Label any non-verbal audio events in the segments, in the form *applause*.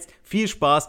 jetzt viel Spaß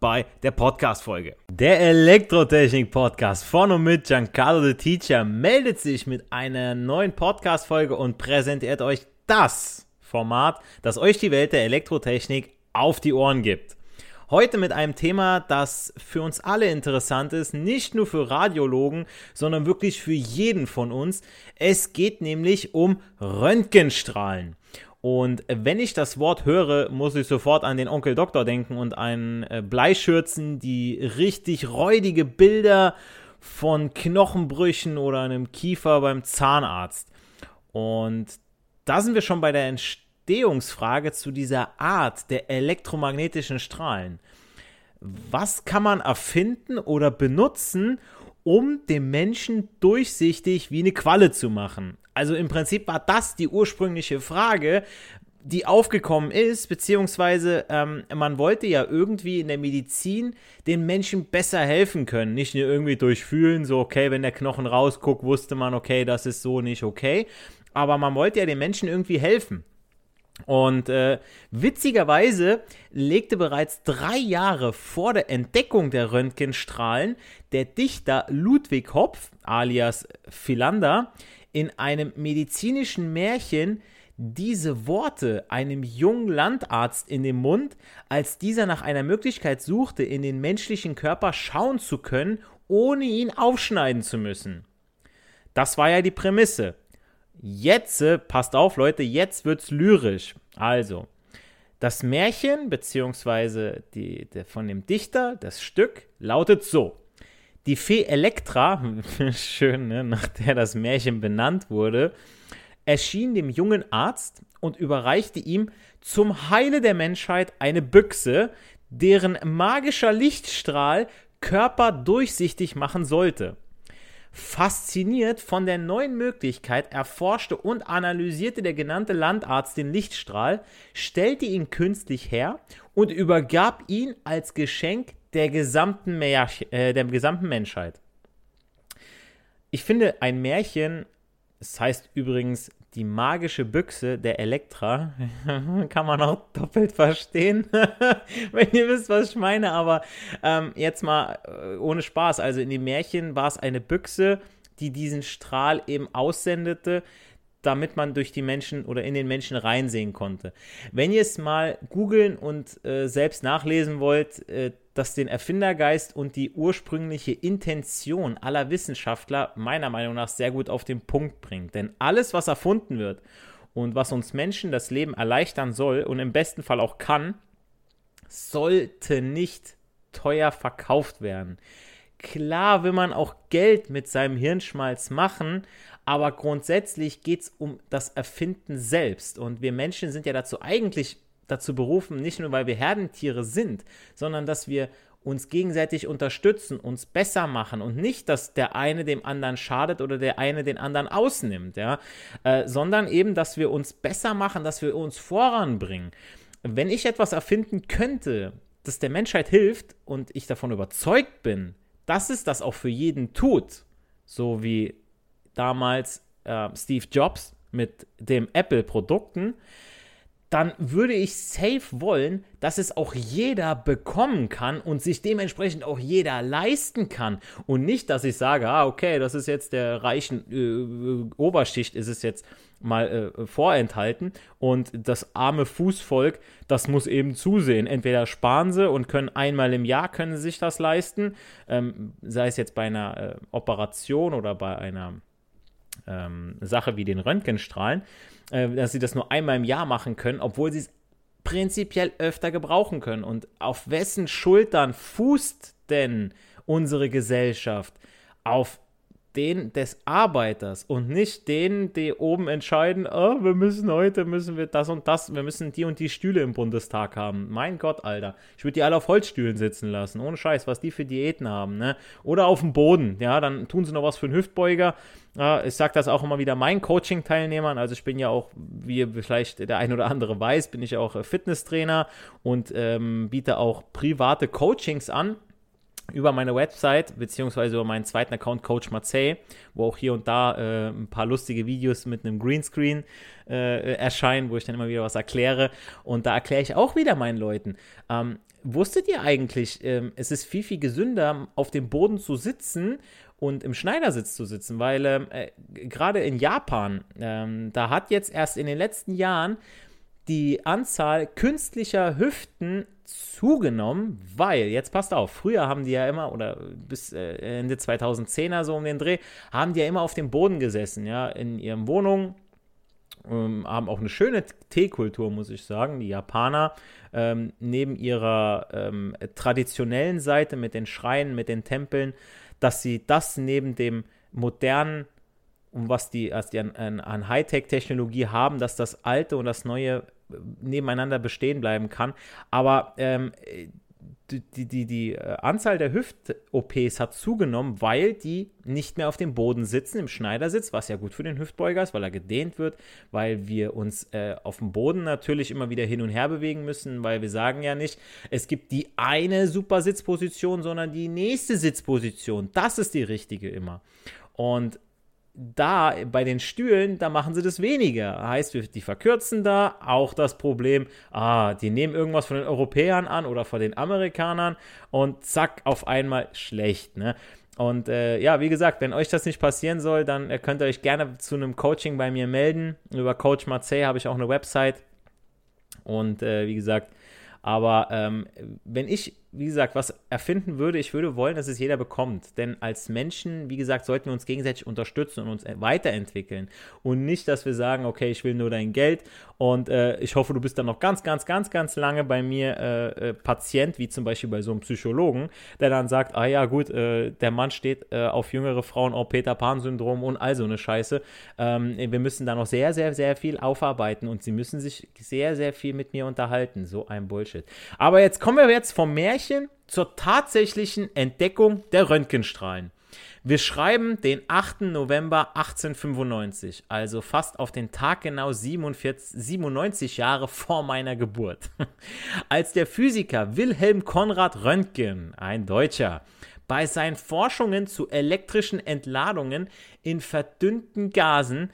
bei der Podcast-Folge. Der Elektrotechnik-Podcast von und mit Giancarlo the Teacher meldet sich mit einer neuen Podcast-Folge und präsentiert euch das Format, das euch die Welt der Elektrotechnik auf die Ohren gibt. Heute mit einem Thema, das für uns alle interessant ist, nicht nur für Radiologen, sondern wirklich für jeden von uns. Es geht nämlich um Röntgenstrahlen. Und wenn ich das Wort höre, muss ich sofort an den Onkel Doktor denken und an äh, Bleischürzen, die richtig räudige Bilder von Knochenbrüchen oder einem Kiefer beim Zahnarzt. Und da sind wir schon bei der Entstehungsfrage zu dieser Art der elektromagnetischen Strahlen. Was kann man erfinden oder benutzen, um dem Menschen durchsichtig wie eine Qualle zu machen? Also im Prinzip war das die ursprüngliche Frage, die aufgekommen ist, beziehungsweise ähm, man wollte ja irgendwie in der Medizin den Menschen besser helfen können. Nicht nur irgendwie durchfühlen, so okay, wenn der Knochen rausguckt, wusste man, okay, das ist so nicht okay. Aber man wollte ja den Menschen irgendwie helfen. Und äh, witzigerweise legte bereits drei Jahre vor der Entdeckung der Röntgenstrahlen der Dichter Ludwig Hopf, alias Philander, in einem medizinischen Märchen diese Worte einem jungen Landarzt in den Mund, als dieser nach einer Möglichkeit suchte, in den menschlichen Körper schauen zu können, ohne ihn aufschneiden zu müssen. Das war ja die Prämisse. Jetzt, äh, passt auf Leute, jetzt wird's lyrisch. Also, das Märchen beziehungsweise die, der, von dem Dichter, das Stück, lautet so. Die Fee Elektra, *laughs* schön, ne, nach der das Märchen benannt wurde, erschien dem jungen Arzt und überreichte ihm zum Heile der Menschheit eine Büchse, deren magischer Lichtstrahl Körper durchsichtig machen sollte. Fasziniert von der neuen Möglichkeit erforschte und analysierte der genannte Landarzt den Lichtstrahl, stellte ihn künstlich her und übergab ihn als Geschenk der gesamten, Märchen, äh, der gesamten Menschheit. Ich finde ein Märchen, das heißt übrigens die magische Büchse der Elektra, *laughs* kann man auch doppelt verstehen, *laughs* wenn ihr wisst, was ich meine, aber ähm, jetzt mal äh, ohne Spaß, also in dem Märchen war es eine Büchse, die diesen Strahl eben aussendete, damit man durch die Menschen oder in den Menschen reinsehen konnte. Wenn ihr es mal googeln und äh, selbst nachlesen wollt, äh, dass den Erfindergeist und die ursprüngliche Intention aller Wissenschaftler meiner Meinung nach sehr gut auf den Punkt bringt. Denn alles, was erfunden wird und was uns Menschen das Leben erleichtern soll und im besten Fall auch kann, sollte nicht teuer verkauft werden. Klar will man auch Geld mit seinem Hirnschmalz machen, aber grundsätzlich geht es um das Erfinden selbst. Und wir Menschen sind ja dazu eigentlich dazu berufen, nicht nur weil wir Herdentiere sind, sondern dass wir uns gegenseitig unterstützen, uns besser machen und nicht, dass der eine dem anderen schadet oder der eine den anderen ausnimmt, ja, äh, sondern eben, dass wir uns besser machen, dass wir uns voranbringen. Wenn ich etwas erfinden könnte, das der Menschheit hilft und ich davon überzeugt bin, dass es das auch für jeden tut, so wie damals äh, Steve Jobs mit dem Apple-Produkten, dann würde ich safe wollen, dass es auch jeder bekommen kann und sich dementsprechend auch jeder leisten kann. Und nicht, dass ich sage, ah, okay, das ist jetzt der reichen äh, Oberschicht, ist es jetzt mal äh, vorenthalten und das arme Fußvolk, das muss eben zusehen. Entweder sparen sie und können einmal im Jahr können sie sich das leisten, ähm, sei es jetzt bei einer äh, Operation oder bei einer ähm, Sache wie den Röntgenstrahlen äh, dass sie das nur einmal im Jahr machen können, obwohl sie es prinzipiell öfter gebrauchen können. Und auf wessen Schultern fußt denn unsere Gesellschaft? Auf den des Arbeiters und nicht den, die oben entscheiden, oh, wir müssen heute, müssen wir das und das, wir müssen die und die Stühle im Bundestag haben. Mein Gott, Alter. Ich würde die alle auf Holzstühlen sitzen lassen. Ohne Scheiß, was die für Diäten haben, ne? Oder auf dem Boden, ja, dann tun sie noch was für einen Hüftbeuger. Ich sage das auch immer wieder meinen Coaching-Teilnehmern. Also ich bin ja auch, wie vielleicht der ein oder andere weiß, bin ich auch Fitnesstrainer und ähm, biete auch private Coachings an über meine Website, beziehungsweise über meinen zweiten Account Coach Marseille, wo auch hier und da äh, ein paar lustige Videos mit einem Greenscreen äh, erscheinen, wo ich dann immer wieder was erkläre. Und da erkläre ich auch wieder meinen Leuten. Ähm, wusstet ihr eigentlich, ähm, es ist viel, viel gesünder, auf dem Boden zu sitzen und im Schneidersitz zu sitzen, weil ähm, äh, gerade in Japan, ähm, da hat jetzt erst in den letzten Jahren die Anzahl künstlicher Hüften zugenommen, weil, jetzt passt auf, früher haben die ja immer, oder bis äh, Ende 2010er so um den Dreh, haben die ja immer auf dem Boden gesessen, ja, in ihren Wohnungen, ähm, haben auch eine schöne Teekultur, muss ich sagen, die Japaner, ähm, neben ihrer ähm, traditionellen Seite mit den Schreinen, mit den Tempeln, dass sie das neben dem modernen um was die, was die an, an Hightech-Technologie haben, dass das Alte und das Neue nebeneinander bestehen bleiben kann. Aber ähm, die, die, die, die äh, Anzahl der Hüft-OPs hat zugenommen, weil die nicht mehr auf dem Boden sitzen, im Schneidersitz, was ja gut für den Hüftbeuger ist, weil er gedehnt wird, weil wir uns äh, auf dem Boden natürlich immer wieder hin und her bewegen müssen, weil wir sagen ja nicht, es gibt die eine super Sitzposition, sondern die nächste Sitzposition. Das ist die richtige immer. Und da bei den Stühlen, da machen sie das weniger. Heißt, die verkürzen da auch das Problem, ah, die nehmen irgendwas von den Europäern an oder von den Amerikanern und zack, auf einmal schlecht. Ne? Und äh, ja, wie gesagt, wenn euch das nicht passieren soll, dann äh, könnt ihr euch gerne zu einem Coaching bei mir melden. Über Coach Marseille habe ich auch eine Website. Und äh, wie gesagt, aber ähm, wenn ich wie gesagt, was erfinden würde, ich würde wollen, dass es jeder bekommt. Denn als Menschen, wie gesagt, sollten wir uns gegenseitig unterstützen und uns weiterentwickeln. Und nicht, dass wir sagen, okay, ich will nur dein Geld und äh, ich hoffe, du bist dann noch ganz, ganz, ganz, ganz lange bei mir äh, äh, Patient, wie zum Beispiel bei so einem Psychologen, der dann sagt, ah ja, gut, äh, der Mann steht äh, auf jüngere Frauen, auch Peter Pan-Syndrom und all so eine Scheiße. Ähm, wir müssen da noch sehr, sehr, sehr viel aufarbeiten und sie müssen sich sehr, sehr viel mit mir unterhalten. So ein Bullshit. Aber jetzt kommen wir jetzt vom Märchen Märchen zur tatsächlichen Entdeckung der Röntgenstrahlen. Wir schreiben den 8. November 1895, also fast auf den Tag genau 47, 97 Jahre vor meiner Geburt. *laughs* Als der Physiker Wilhelm Konrad Röntgen, ein Deutscher, bei seinen Forschungen zu elektrischen Entladungen in verdünnten Gasen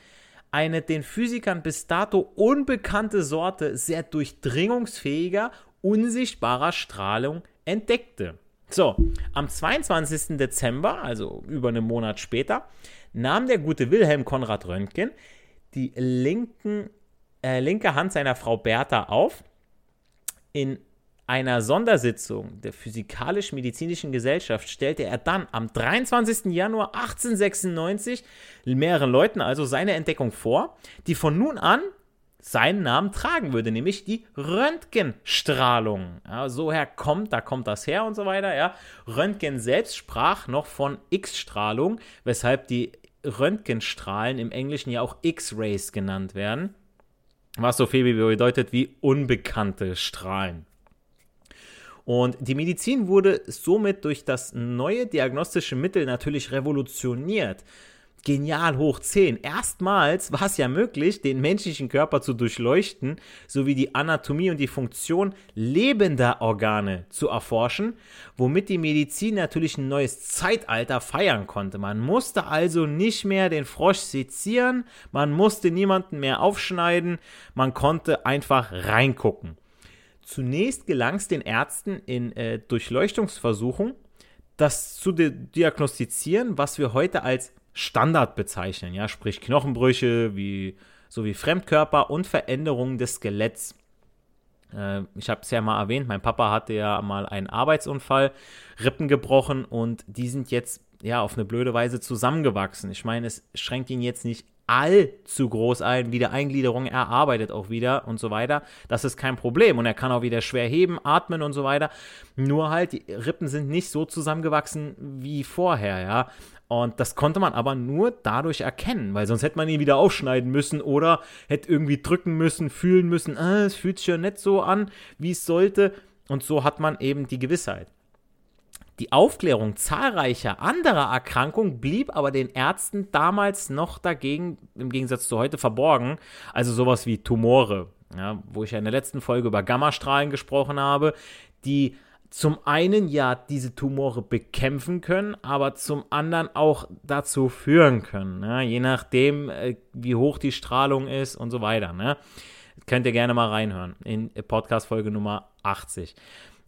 eine den Physikern bis dato unbekannte Sorte sehr durchdringungsfähiger, unsichtbarer Strahlung entdeckte. So, am 22. Dezember, also über einen Monat später, nahm der gute Wilhelm Konrad Röntgen die linken, äh, linke Hand seiner Frau Bertha auf. In einer Sondersitzung der Physikalisch-Medizinischen Gesellschaft stellte er dann am 23. Januar 1896 mehreren Leuten also seine Entdeckung vor, die von nun an seinen Namen tragen würde, nämlich die Röntgenstrahlung. Ja, so her kommt, da kommt das her und so weiter. Ja. Röntgen selbst sprach noch von X-Strahlung, weshalb die Röntgenstrahlen im Englischen ja auch X-Rays genannt werden. was so viel bedeutet wie unbekannte Strahlen. Und die Medizin wurde somit durch das neue diagnostische Mittel natürlich revolutioniert genial hoch 10. Erstmals war es ja möglich, den menschlichen Körper zu durchleuchten, sowie die Anatomie und die Funktion lebender Organe zu erforschen, womit die Medizin natürlich ein neues Zeitalter feiern konnte. Man musste also nicht mehr den Frosch sezieren, man musste niemanden mehr aufschneiden, man konnte einfach reingucken. Zunächst gelang es den Ärzten in äh, Durchleuchtungsversuchen, das zu diagnostizieren, was wir heute als Standard bezeichnen, ja, sprich Knochenbrüche wie sowie Fremdkörper und Veränderungen des Skeletts. Äh, ich habe es ja mal erwähnt, mein Papa hatte ja mal einen Arbeitsunfall, Rippen gebrochen und die sind jetzt ja auf eine blöde Weise zusammengewachsen. Ich meine, es schränkt ihn jetzt nicht allzu groß ein, wieder Eingliederung, er arbeitet auch wieder und so weiter. Das ist kein Problem und er kann auch wieder schwer heben, atmen und so weiter. Nur halt, die Rippen sind nicht so zusammengewachsen wie vorher, ja. Und das konnte man aber nur dadurch erkennen, weil sonst hätte man ihn wieder aufschneiden müssen oder hätte irgendwie drücken müssen, fühlen müssen, ah, es fühlt sich ja nicht so an, wie es sollte. Und so hat man eben die Gewissheit. Die Aufklärung zahlreicher anderer Erkrankungen blieb aber den Ärzten damals noch dagegen, im Gegensatz zu heute, verborgen. Also sowas wie Tumore, ja, wo ich ja in der letzten Folge über Gammastrahlen gesprochen habe, die zum einen ja diese Tumore bekämpfen können, aber zum anderen auch dazu führen können, ne? je nachdem, äh, wie hoch die Strahlung ist und so weiter. Ne? Könnt ihr gerne mal reinhören in Podcast Folge Nummer 80.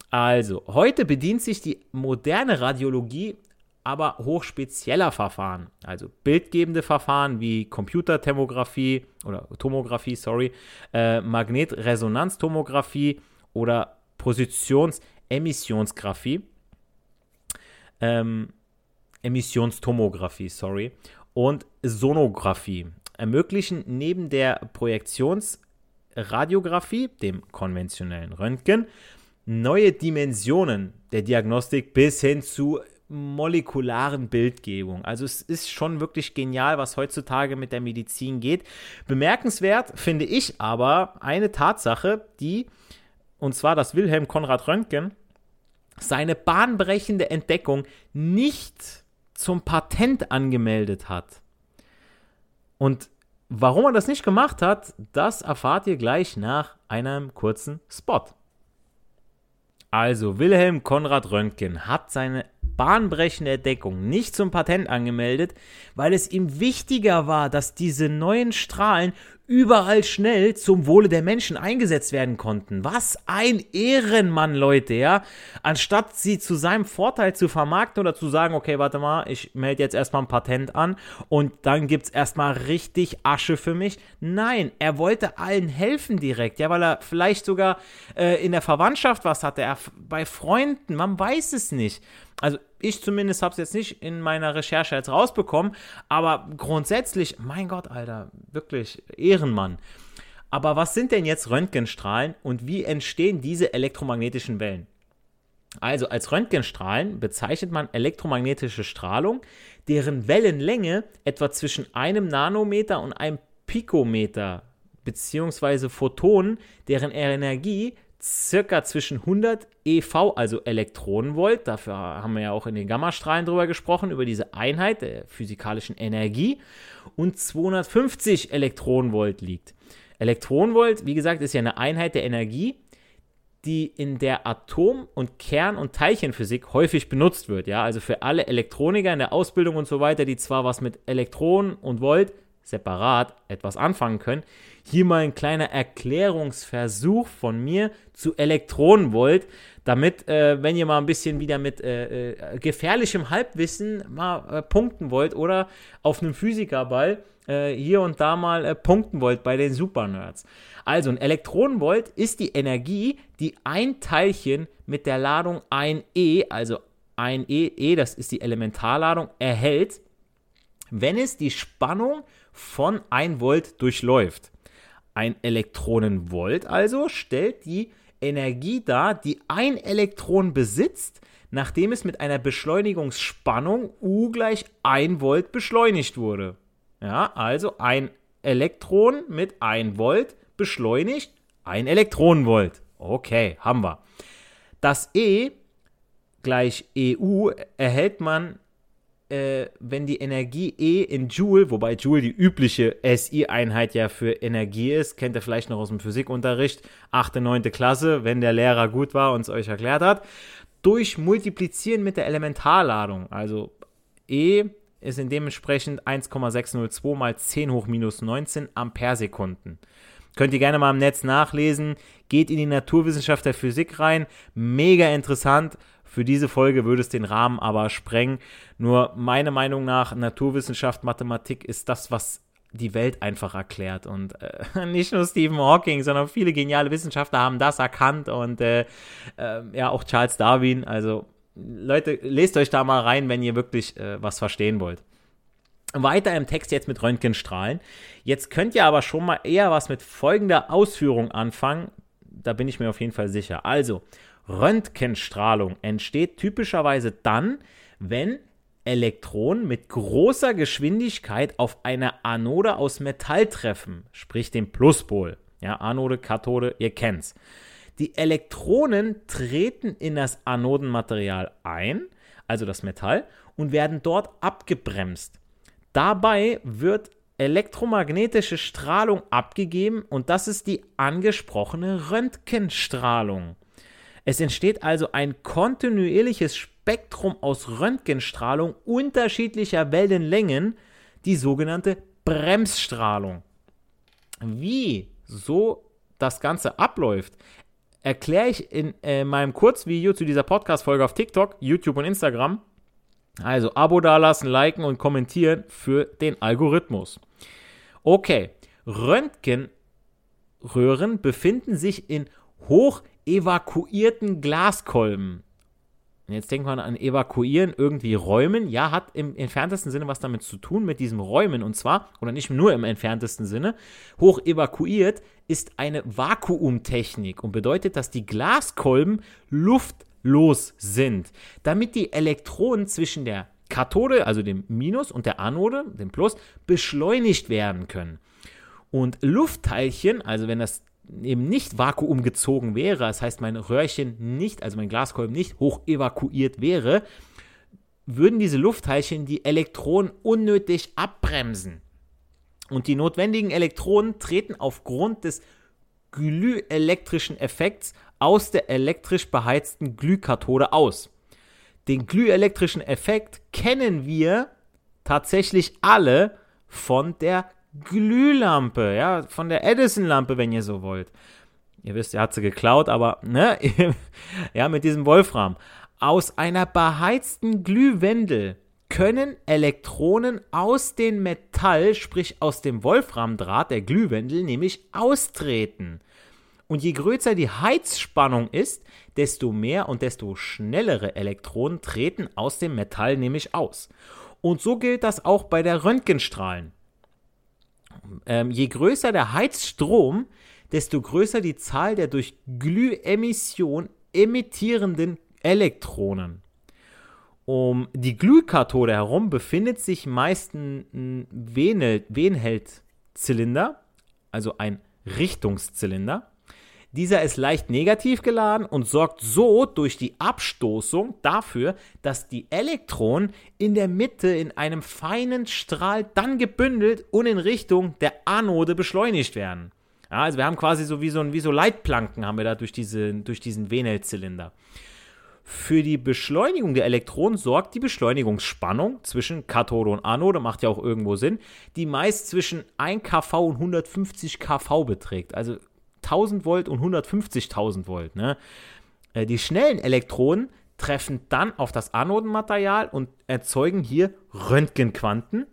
Also, heute bedient sich die moderne Radiologie aber hochspezieller Verfahren, also bildgebende Verfahren wie Computertomographie oder Tomographie, sorry, äh, Magnetresonanztomographie oder Positions- Emissionsgraphie, ähm, Emissionstomographie, sorry, und Sonographie ermöglichen neben der Projektionsradiographie, dem konventionellen Röntgen, neue Dimensionen der Diagnostik bis hin zu molekularen Bildgebung. Also es ist schon wirklich genial, was heutzutage mit der Medizin geht. Bemerkenswert finde ich aber eine Tatsache, die und zwar dass Wilhelm Konrad Röntgen seine bahnbrechende Entdeckung nicht zum Patent angemeldet hat. Und warum er das nicht gemacht hat, das erfahrt ihr gleich nach einem kurzen Spot. Also, Wilhelm Konrad Röntgen hat seine bahnbrechende Entdeckung nicht zum Patent angemeldet, weil es ihm wichtiger war, dass diese neuen Strahlen überall schnell zum Wohle der Menschen eingesetzt werden konnten. Was ein Ehrenmann, Leute, ja. Anstatt sie zu seinem Vorteil zu vermarkten oder zu sagen, okay, warte mal, ich melde jetzt erstmal ein Patent an und dann gibt's erstmal richtig Asche für mich. Nein, er wollte allen helfen direkt, ja, weil er vielleicht sogar äh, in der Verwandtschaft was hatte, er bei Freunden, man weiß es nicht. Also ich zumindest habe es jetzt nicht in meiner Recherche jetzt rausbekommen, aber grundsätzlich, mein Gott, Alter, wirklich Ehrenmann. Aber was sind denn jetzt Röntgenstrahlen und wie entstehen diese elektromagnetischen Wellen? Also als Röntgenstrahlen bezeichnet man elektromagnetische Strahlung, deren Wellenlänge etwa zwischen einem Nanometer und einem Pikometer beziehungsweise Photonen, deren Energie circa zwischen 100 EV, also Elektronenvolt, dafür haben wir ja auch in den Gammastrahlen drüber gesprochen, über diese Einheit der physikalischen Energie, und 250 Elektronenvolt liegt. Elektronenvolt, wie gesagt, ist ja eine Einheit der Energie, die in der Atom- und Kern- und Teilchenphysik häufig benutzt wird. Ja, also für alle Elektroniker in der Ausbildung und so weiter, die zwar was mit Elektronen und Volt separat etwas anfangen können. Hier mal ein kleiner Erklärungsversuch von mir zu Elektronenvolt, damit, äh, wenn ihr mal ein bisschen wieder mit äh, äh, gefährlichem Halbwissen mal äh, punkten wollt oder auf einem Physikerball äh, hier und da mal äh, punkten wollt bei den Supernerds. Also ein Elektronenvolt ist die Energie, die ein Teilchen mit der Ladung 1e, also 1e, e, das ist die Elementarladung, erhält, wenn es die Spannung von 1 Volt durchläuft. Ein Elektronenvolt also stellt die Energie dar, die ein Elektron besitzt, nachdem es mit einer Beschleunigungsspannung U gleich 1 Volt beschleunigt wurde. Ja, also ein Elektron mit 1 Volt beschleunigt ein Elektronenvolt. Okay, haben wir. Das E gleich EU erhält man, äh, wenn die Energie E in Joule, wobei Joule die übliche SI-Einheit ja für Energie ist, kennt ihr vielleicht noch aus dem Physikunterricht, 8., 9. Klasse, wenn der Lehrer gut war und es euch erklärt hat, durch Multiplizieren mit der Elementarladung, also E ist in dementsprechend 1,602 mal 10 hoch minus 19 Ampere-Sekunden. Könnt ihr gerne mal im Netz nachlesen. Geht in die Naturwissenschaft der Physik rein. Mega interessant. Für diese Folge würde es den Rahmen aber sprengen. Nur meiner Meinung nach, Naturwissenschaft, Mathematik ist das, was die Welt einfach erklärt. Und äh, *laughs* nicht nur Stephen Hawking, sondern viele geniale Wissenschaftler haben das erkannt und äh, äh, ja, auch Charles Darwin. Also Leute, lest euch da mal rein, wenn ihr wirklich äh, was verstehen wollt. Weiter im Text jetzt mit Röntgenstrahlen. Jetzt könnt ihr aber schon mal eher was mit folgender Ausführung anfangen. Da bin ich mir auf jeden Fall sicher. Also, Röntgenstrahlung entsteht typischerweise dann, wenn Elektronen mit großer Geschwindigkeit auf eine Anode aus Metall treffen, sprich den Pluspol. Ja, Anode, Kathode, ihr kennt's. Die Elektronen treten in das Anodenmaterial ein, also das Metall, und werden dort abgebremst. Dabei wird elektromagnetische Strahlung abgegeben und das ist die angesprochene Röntgenstrahlung. Es entsteht also ein kontinuierliches Spektrum aus Röntgenstrahlung unterschiedlicher Wellenlängen, die sogenannte Bremsstrahlung. Wie so das Ganze abläuft, erkläre ich in äh, meinem Kurzvideo zu dieser Podcast-Folge auf TikTok, YouTube und Instagram. Also Abo dalassen, liken und kommentieren für den Algorithmus. Okay, Röntgenröhren befinden sich in hoch evakuierten Glaskolben. Jetzt denkt man an evakuieren, irgendwie räumen. Ja, hat im entferntesten Sinne was damit zu tun, mit diesem Räumen. Und zwar, oder nicht nur im entferntesten Sinne, hoch evakuiert ist eine Vakuumtechnik und bedeutet, dass die Glaskolben luftlos sind, damit die Elektronen zwischen der Kathode, also dem Minus, und der Anode, dem Plus, beschleunigt werden können. Und Luftteilchen, also wenn das eben nicht vakuumgezogen wäre, das heißt mein Röhrchen nicht, also mein Glaskolben nicht hoch evakuiert wäre, würden diese Luftteilchen die Elektronen unnötig abbremsen. Und die notwendigen Elektronen treten aufgrund des glühelektrischen Effekts aus der elektrisch beheizten Glühkathode aus. Den glühelektrischen Effekt kennen wir tatsächlich alle von der Glühlampe, ja, von der Edison-Lampe, wenn ihr so wollt. Ihr wisst, er hat sie geklaut, aber, ne, *laughs* ja, mit diesem Wolfram. Aus einer beheizten Glühwendel können Elektronen aus dem Metall, sprich aus dem Wolframdraht der Glühwendel, nämlich austreten. Und je größer die Heizspannung ist, desto mehr und desto schnellere Elektronen treten aus dem Metall nämlich aus. Und so gilt das auch bei der Röntgenstrahlen. Ähm, je größer der Heizstrom, desto größer die Zahl der durch Glühemission emittierenden Elektronen. Um die Glühkathode herum befindet sich meist ein Venheld-Zylinder, also ein Richtungszylinder. Dieser ist leicht negativ geladen und sorgt so durch die Abstoßung dafür, dass die Elektronen in der Mitte in einem feinen Strahl dann gebündelt und in Richtung der Anode beschleunigt werden. Ja, also wir haben quasi so wie so, ein, wie so Leitplanken haben wir da durch, diese, durch diesen Venel-Zylinder. Für die Beschleunigung der Elektronen sorgt die Beschleunigungsspannung zwischen Kathode und Anode, macht ja auch irgendwo Sinn, die meist zwischen 1 kV und 150 kV beträgt. Also 1000 Volt und 150.000 Volt. Ne? Äh, die schnellen Elektronen treffen dann auf das Anodenmaterial und erzeugen hier Röntgenquanten,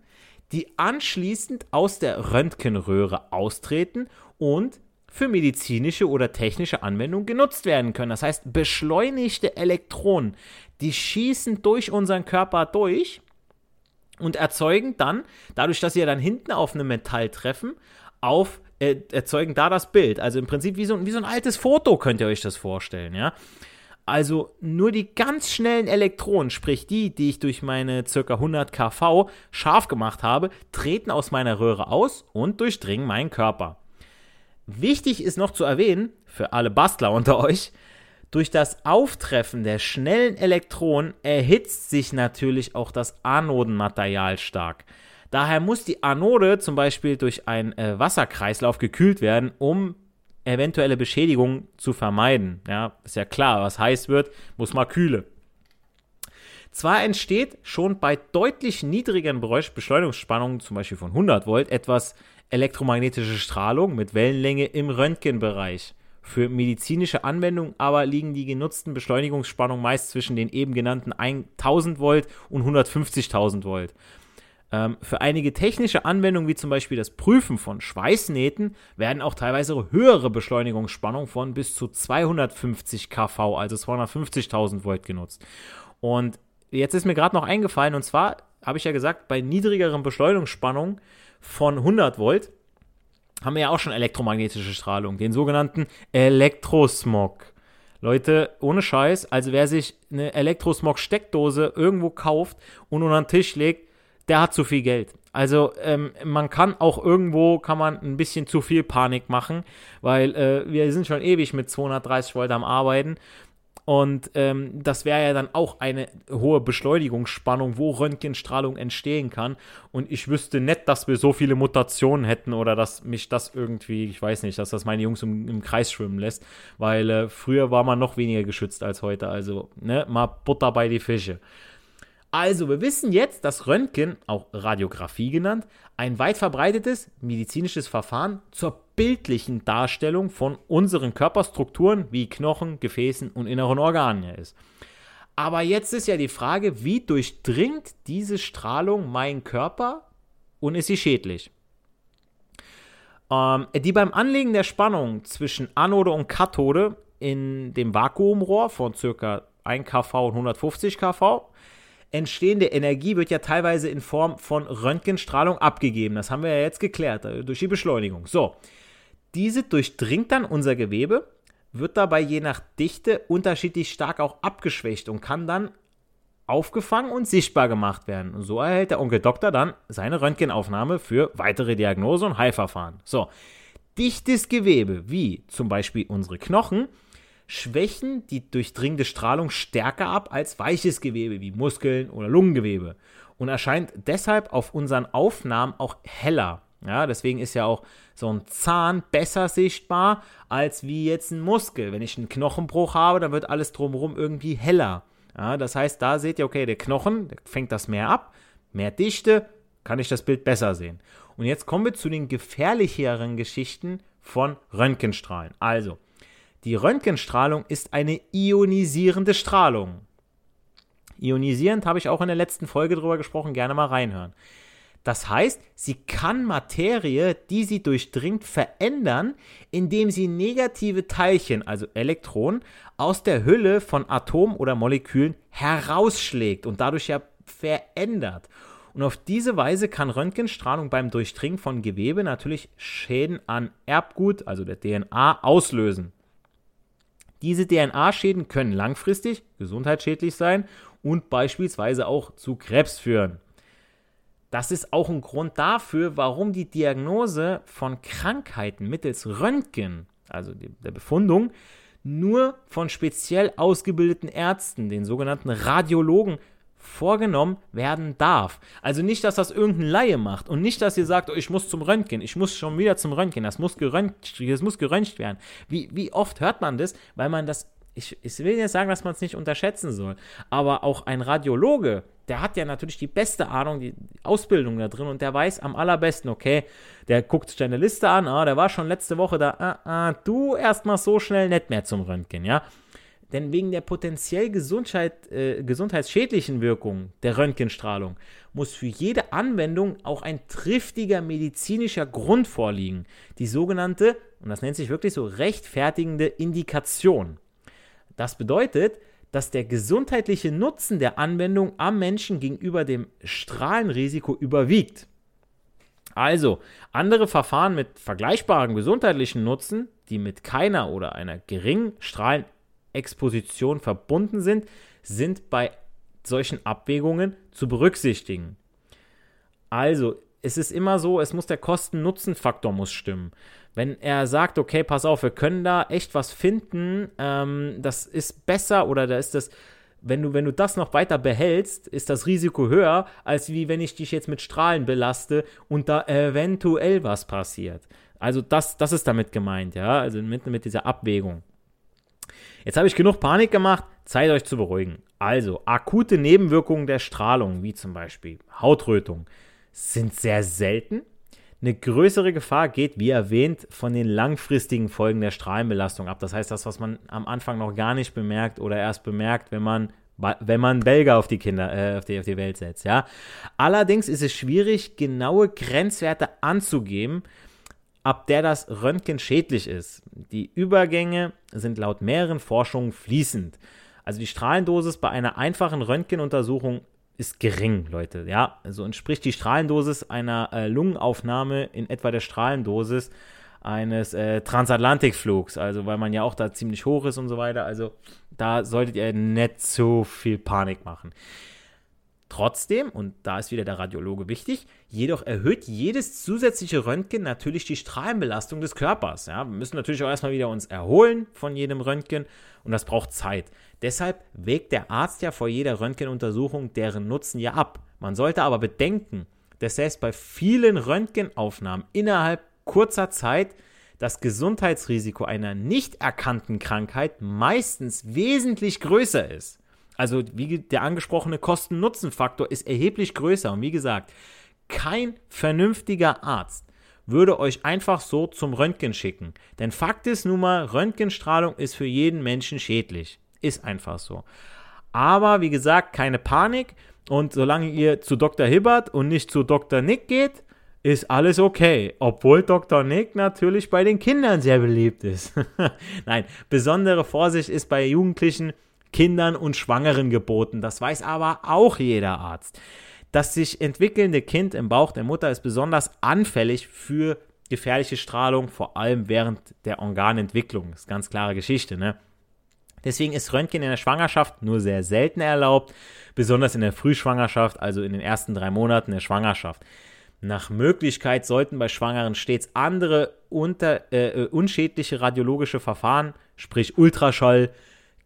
die anschließend aus der Röntgenröhre austreten und für medizinische oder technische Anwendungen genutzt werden können. Das heißt, beschleunigte Elektronen, die schießen durch unseren Körper durch und erzeugen dann, dadurch, dass sie dann hinten auf einem Metall treffen, auf äh, erzeugen da das Bild. Also im Prinzip wie so, wie so ein altes Foto könnt ihr euch das vorstellen, ja. Also nur die ganz schnellen Elektronen, sprich die, die ich durch meine ca. 100 kV scharf gemacht habe, treten aus meiner Röhre aus und durchdringen meinen Körper. Wichtig ist noch zu erwähnen, für alle Bastler unter euch, durch das Auftreffen der schnellen Elektronen erhitzt sich natürlich auch das Anodenmaterial stark. Daher muss die Anode zum Beispiel durch einen äh, Wasserkreislauf gekühlt werden, um eventuelle Beschädigungen zu vermeiden. Ja, ist ja klar, was heiß wird, muss mal kühle. Zwar entsteht schon bei deutlich niedrigeren Beschleunigungsspannungen, zum Beispiel von 100 Volt, etwas elektromagnetische Strahlung mit Wellenlänge im Röntgenbereich. Für medizinische Anwendungen aber liegen die genutzten Beschleunigungsspannungen meist zwischen den eben genannten 1000 Volt und 150.000 Volt. Ähm, für einige technische Anwendungen, wie zum Beispiel das Prüfen von Schweißnähten, werden auch teilweise höhere Beschleunigungsspannungen von bis zu 250 kV, also 250.000 Volt genutzt. Und jetzt ist mir gerade noch eingefallen, und zwar habe ich ja gesagt, bei niedrigeren Beschleunigungsspannungen von 100 Volt haben wir ja auch schon elektromagnetische Strahlung, den sogenannten Elektrosmog. Leute, ohne Scheiß, also wer sich eine Elektrosmog-Steckdose irgendwo kauft und unter den Tisch legt, der hat zu viel Geld. Also ähm, man kann auch irgendwo, kann man ein bisschen zu viel Panik machen, weil äh, wir sind schon ewig mit 230 Volt am Arbeiten und ähm, das wäre ja dann auch eine hohe Beschleunigungsspannung, wo Röntgenstrahlung entstehen kann. Und ich wüsste nicht, dass wir so viele Mutationen hätten oder dass mich das irgendwie, ich weiß nicht, dass das meine Jungs im, im Kreis schwimmen lässt. Weil äh, früher war man noch weniger geschützt als heute. Also, ne, mal Butter bei die Fische. Also, wir wissen jetzt, dass Röntgen, auch Radiographie genannt, ein weit verbreitetes medizinisches Verfahren zur bildlichen Darstellung von unseren Körperstrukturen wie Knochen, Gefäßen und inneren Organen ist. Aber jetzt ist ja die Frage, wie durchdringt diese Strahlung meinen Körper und ist sie schädlich? Ähm, die beim Anlegen der Spannung zwischen Anode und Kathode in dem Vakuumrohr von ca. 1 kV und 150 kV entstehende Energie wird ja teilweise in Form von Röntgenstrahlung abgegeben. Das haben wir ja jetzt geklärt, äh, durch die Beschleunigung. So, diese durchdringt dann unser Gewebe, wird dabei je nach Dichte unterschiedlich stark auch abgeschwächt und kann dann aufgefangen und sichtbar gemacht werden. Und so erhält der Onkel Doktor dann seine Röntgenaufnahme für weitere Diagnose und Heilverfahren. So, dichtes Gewebe, wie zum Beispiel unsere Knochen, schwächen die durchdringende Strahlung stärker ab als weiches Gewebe wie Muskeln oder Lungengewebe und erscheint deshalb auf unseren Aufnahmen auch heller. Ja, deswegen ist ja auch so ein Zahn besser sichtbar als wie jetzt ein Muskel. Wenn ich einen Knochenbruch habe, dann wird alles drumherum irgendwie heller. Ja, das heißt, da seht ihr, okay, der Knochen der fängt das mehr ab, mehr Dichte, kann ich das Bild besser sehen. Und jetzt kommen wir zu den gefährlicheren Geschichten von Röntgenstrahlen. Also, die Röntgenstrahlung ist eine ionisierende Strahlung. Ionisierend habe ich auch in der letzten Folge drüber gesprochen, gerne mal reinhören. Das heißt, sie kann Materie, die sie durchdringt, verändern, indem sie negative Teilchen, also Elektronen, aus der Hülle von Atomen oder Molekülen herausschlägt und dadurch ja verändert. Und auf diese Weise kann Röntgenstrahlung beim Durchdringen von Gewebe natürlich Schäden an Erbgut, also der DNA, auslösen. Diese DNA-Schäden können langfristig gesundheitsschädlich sein und beispielsweise auch zu Krebs führen. Das ist auch ein Grund dafür, warum die Diagnose von Krankheiten mittels Röntgen, also der Befundung, nur von speziell ausgebildeten Ärzten, den sogenannten Radiologen, vorgenommen werden darf. Also nicht, dass das irgendein Laie macht und nicht, dass ihr sagt, oh, ich muss zum Röntgen, ich muss schon wieder zum Röntgen, das muss geröntgt, das muss geröntgt werden. Wie, wie oft hört man das, weil man das, ich, ich will jetzt sagen, dass man es nicht unterschätzen soll, aber auch ein Radiologe, der hat ja natürlich die beste Ahnung, die Ausbildung da drin und der weiß am allerbesten, okay, der guckt sich deine Liste an, ah, der war schon letzte Woche da, ah, ah, du erstmal so schnell nicht mehr zum Röntgen, ja. Denn wegen der potenziell Gesundheit, äh, gesundheitsschädlichen Wirkung der Röntgenstrahlung muss für jede Anwendung auch ein triftiger medizinischer Grund vorliegen. Die sogenannte, und das nennt sich wirklich so, rechtfertigende Indikation. Das bedeutet, dass der gesundheitliche Nutzen der Anwendung am Menschen gegenüber dem Strahlenrisiko überwiegt. Also, andere Verfahren mit vergleichbarem gesundheitlichen Nutzen, die mit keiner oder einer geringen Strahlen Exposition verbunden sind, sind bei solchen Abwägungen zu berücksichtigen. Also, es ist immer so, es muss der Kosten-Nutzen-Faktor muss stimmen. Wenn er sagt, okay, pass auf, wir können da echt was finden, ähm, das ist besser oder da ist das, wenn du, wenn du das noch weiter behältst, ist das Risiko höher, als wie wenn ich dich jetzt mit Strahlen belaste und da eventuell was passiert. Also das, das ist damit gemeint, ja, also mit, mit dieser Abwägung. Jetzt habe ich genug Panik gemacht, Zeit euch zu beruhigen. Also, akute Nebenwirkungen der Strahlung, wie zum Beispiel Hautrötung, sind sehr selten. Eine größere Gefahr geht, wie erwähnt, von den langfristigen Folgen der Strahlenbelastung ab. Das heißt, das, was man am Anfang noch gar nicht bemerkt oder erst bemerkt, wenn man wenn man Belger auf die Kinder, äh, auf, die, auf die Welt setzt, ja. Allerdings ist es schwierig, genaue Grenzwerte anzugeben, ab der das Röntgen schädlich ist. Die Übergänge sind laut mehreren Forschungen fließend. Also die Strahlendosis bei einer einfachen Röntgenuntersuchung ist gering, Leute. Ja, also entspricht die Strahlendosis einer äh, Lungenaufnahme in etwa der Strahlendosis eines äh, Transatlantikflugs. Also weil man ja auch da ziemlich hoch ist und so weiter. Also da solltet ihr nicht so viel Panik machen. Trotzdem, und da ist wieder der Radiologe wichtig, jedoch erhöht jedes zusätzliche Röntgen natürlich die Strahlenbelastung des Körpers. Ja, wir müssen natürlich auch erstmal wieder uns erholen von jedem Röntgen und das braucht Zeit. Deshalb wägt der Arzt ja vor jeder Röntgenuntersuchung deren Nutzen ja ab. Man sollte aber bedenken, dass selbst bei vielen Röntgenaufnahmen innerhalb kurzer Zeit das Gesundheitsrisiko einer nicht erkannten Krankheit meistens wesentlich größer ist. Also wie der angesprochene Kosten-Nutzen-Faktor ist erheblich größer. Und wie gesagt, kein vernünftiger Arzt würde euch einfach so zum Röntgen schicken. Denn Fakt ist nun mal, Röntgenstrahlung ist für jeden Menschen schädlich. Ist einfach so. Aber wie gesagt, keine Panik. Und solange ihr zu Dr. Hibbert und nicht zu Dr. Nick geht, ist alles okay. Obwohl Dr. Nick natürlich bei den Kindern sehr beliebt ist. *laughs* Nein, besondere Vorsicht ist bei Jugendlichen Kindern und Schwangeren geboten. Das weiß aber auch jeder Arzt. Das sich entwickelnde Kind im Bauch der Mutter ist besonders anfällig für gefährliche Strahlung, vor allem während der Organentwicklung. Das ist ganz klare Geschichte, ne? Deswegen ist Röntgen in der Schwangerschaft nur sehr selten erlaubt, besonders in der Frühschwangerschaft, also in den ersten drei Monaten der Schwangerschaft. Nach Möglichkeit sollten bei Schwangeren stets andere unter, äh, unschädliche radiologische Verfahren, sprich Ultraschall,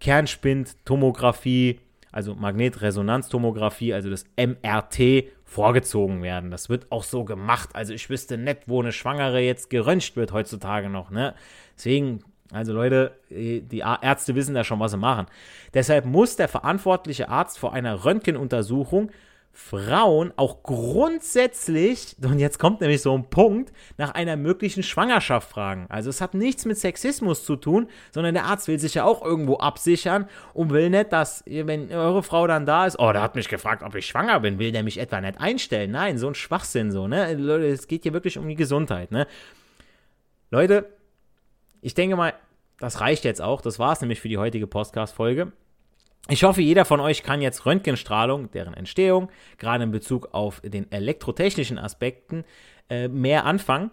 Kernspintomographie, also Magnetresonanztomographie, also das MRT, vorgezogen werden. Das wird auch so gemacht. Also ich wüsste nicht, wo eine Schwangere jetzt geröntgt wird heutzutage noch. Ne? Deswegen, also Leute, die Ärzte wissen da schon, was sie machen. Deshalb muss der verantwortliche Arzt vor einer Röntgenuntersuchung Frauen auch grundsätzlich, und jetzt kommt nämlich so ein Punkt, nach einer möglichen Schwangerschaft fragen. Also es hat nichts mit Sexismus zu tun, sondern der Arzt will sich ja auch irgendwo absichern und will nicht, dass, wenn eure Frau dann da ist, oh, der hat mich gefragt, ob ich schwanger bin, will der mich etwa nicht einstellen. Nein, so ein Schwachsinn so, ne? Leute, es geht hier wirklich um die Gesundheit, ne? Leute, ich denke mal, das reicht jetzt auch. Das war es nämlich für die heutige Podcast-Folge. Ich hoffe, jeder von euch kann jetzt Röntgenstrahlung, deren Entstehung, gerade in Bezug auf den elektrotechnischen Aspekten, äh, mehr anfangen.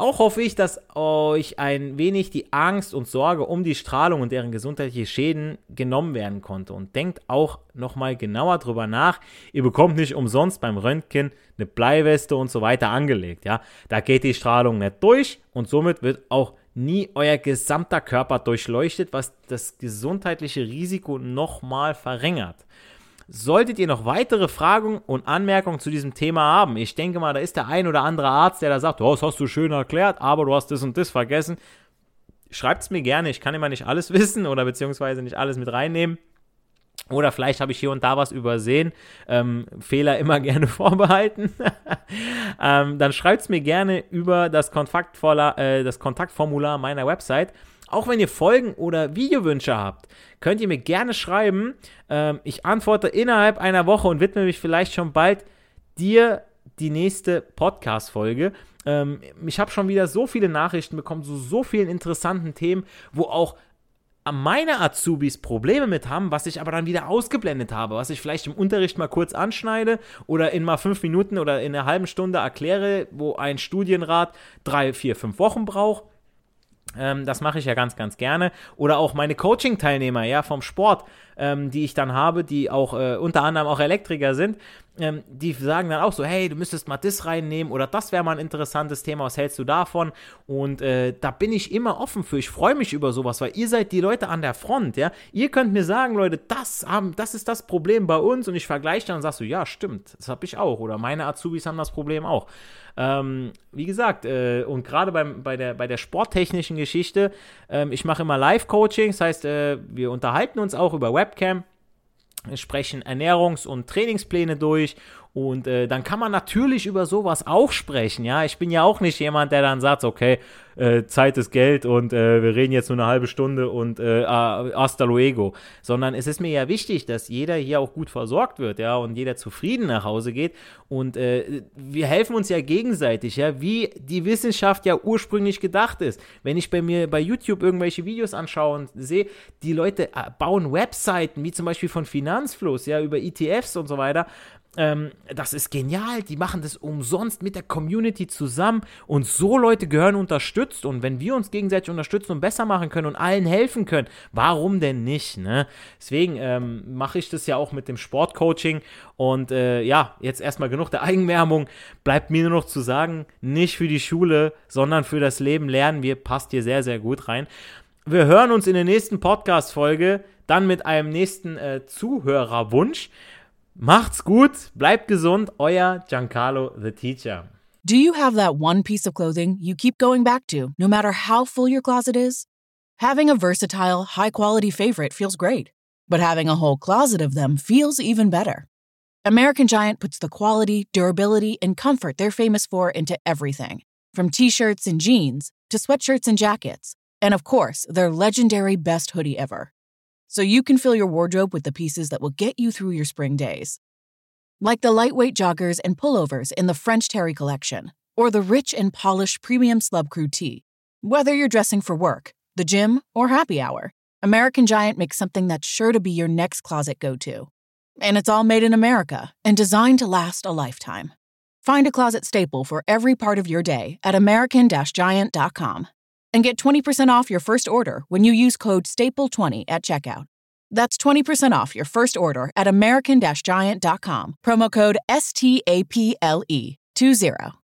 Auch hoffe ich, dass euch ein wenig die Angst und Sorge um die Strahlung und deren gesundheitliche Schäden genommen werden konnte. Und denkt auch nochmal genauer drüber nach. Ihr bekommt nicht umsonst beim Röntgen eine Bleiweste und so weiter angelegt. Ja, da geht die Strahlung nicht durch und somit wird auch nie euer gesamter Körper durchleuchtet, was das gesundheitliche Risiko nochmal verringert. Solltet ihr noch weitere Fragen und Anmerkungen zu diesem Thema haben, ich denke mal, da ist der ein oder andere Arzt, der da sagt, oh, das hast du schön erklärt, aber du hast das und das vergessen. Schreibt es mir gerne, ich kann immer nicht alles *laughs* wissen oder beziehungsweise nicht alles mit reinnehmen. Oder vielleicht habe ich hier und da was übersehen. Ähm, Fehler immer *laughs* gerne vorbehalten. *laughs* ähm, dann schreibt es mir gerne über das, äh, das Kontaktformular meiner Website. Auch wenn ihr Folgen oder Videowünsche habt, könnt ihr mir gerne schreiben. Ähm, ich antworte innerhalb einer Woche und widme mich vielleicht schon bald dir die nächste Podcast-Folge. Ähm, ich habe schon wieder so viele Nachrichten bekommen, zu so, so vielen interessanten Themen, wo auch meine Azubis Probleme mit haben, was ich aber dann wieder ausgeblendet habe, was ich vielleicht im Unterricht mal kurz anschneide oder in mal fünf Minuten oder in einer halben Stunde erkläre, wo ein Studienrat drei, vier, fünf Wochen braucht. Ähm, das mache ich ja ganz, ganz gerne. Oder auch meine Coaching-Teilnehmer, ja, vom Sport, ähm, die ich dann habe, die auch äh, unter anderem auch Elektriker sind, ähm, die sagen dann auch so, hey, du müsstest mal das reinnehmen oder das wäre mal ein interessantes Thema, was hältst du davon? Und äh, da bin ich immer offen für. Ich freue mich über sowas, weil ihr seid die Leute an der Front, ja. Ihr könnt mir sagen, Leute, das, haben, das ist das Problem bei uns und ich vergleiche dann und sagst du, ja, stimmt, das habe ich auch. Oder meine Azubis haben das Problem auch. Ähm, wie gesagt, äh, und gerade bei der, bei der sporttechnischen Geschichte, ähm, ich mache immer Live-Coaching, das heißt, äh, wir unterhalten uns auch über Webcam sprechen Ernährungs- und Trainingspläne durch und äh, dann kann man natürlich über sowas auch sprechen. Ja, ich bin ja auch nicht jemand, der dann sagt, okay, äh, Zeit ist Geld und äh, wir reden jetzt nur eine halbe Stunde und äh, hasta luego. Sondern es ist mir ja wichtig, dass jeder hier auch gut versorgt wird, ja, und jeder zufrieden nach Hause geht. Und äh, wir helfen uns ja gegenseitig, ja, wie die Wissenschaft ja ursprünglich gedacht ist. Wenn ich bei mir bei YouTube irgendwelche Videos anschaue und sehe, die Leute äh, bauen Webseiten, wie zum Beispiel von Finanzfluss, ja, über ETFs und so weiter, ähm, das ist genial. Die machen das umsonst mit der Community zusammen und so Leute gehören unterstützt. Und wenn wir uns gegenseitig unterstützen und besser machen können und allen helfen können, warum denn nicht? Ne? Deswegen ähm, mache ich das ja auch mit dem Sportcoaching. Und äh, ja, jetzt erstmal genug der Eigenwärmung. Bleibt mir nur noch zu sagen, nicht für die Schule, sondern für das Leben lernen wir. Passt hier sehr, sehr gut rein. Wir hören uns in der nächsten Podcast-Folge dann mit einem nächsten äh, Zuhörerwunsch. Macht's gut, bleibt gesund, euer Giancarlo the Teacher. Do you have that one piece of clothing you keep going back to, no matter how full your closet is? Having a versatile, high quality favorite feels great, but having a whole closet of them feels even better. American Giant puts the quality, durability, and comfort they're famous for into everything from t shirts and jeans to sweatshirts and jackets, and of course, their legendary best hoodie ever so you can fill your wardrobe with the pieces that will get you through your spring days. Like the lightweight joggers and pullovers in the French Terry collection, or the rich and polished premium Slub Crew tee. Whether you're dressing for work, the gym, or happy hour, American Giant makes something that's sure to be your next closet go to. And it's all made in America and designed to last a lifetime. Find a closet staple for every part of your day at American Giant.com and get 20% off your first order when you use code STAPLE20 at checkout. That's 20% off your first order at American Giant.com. Promo code STAPLE 20.